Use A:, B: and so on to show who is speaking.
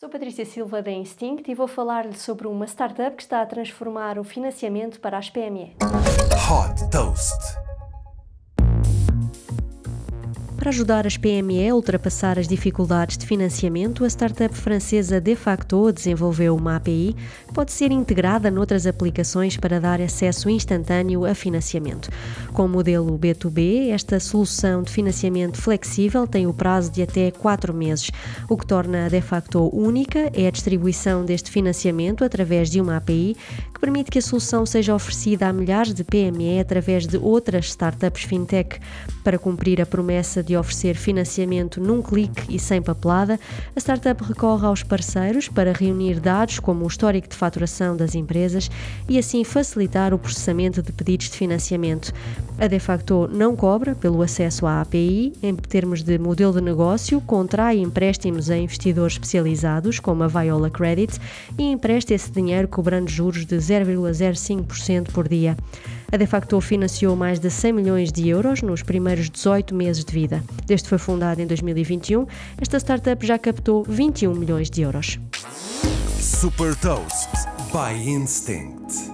A: Sou Patrícia Silva da Instinct e vou falar-lhe sobre uma startup que está a transformar o financiamento para as PME. Hot Toast. Para ajudar as PME a ultrapassar as dificuldades de financiamento, a startup francesa Defacto desenvolveu uma API que pode ser integrada noutras aplicações para dar acesso instantâneo a financiamento. Com o modelo B2B, esta solução de financiamento flexível tem o prazo de até 4 meses. O que torna a Defacto única é a distribuição deste financiamento através de uma API que permite que a solução seja oferecida a milhares de PME através de outras startups fintech. Para cumprir a promessa de de oferecer financiamento num clique e sem papelada, a startup recorre aos parceiros para reunir dados como o histórico de faturação das empresas e assim facilitar o processamento de pedidos de financiamento. A De facto não cobra pelo acesso à API, em termos de modelo de negócio, contrai empréstimos a investidores especializados, como a Viola Credit, e empresta esse dinheiro cobrando juros de 0,05% por dia. A De facto financiou mais de 100 milhões de euros nos primeiros 18 meses de vida. Desde que foi fundada em 2021, esta startup já captou 21 milhões de euros. Super Toast by Instinct.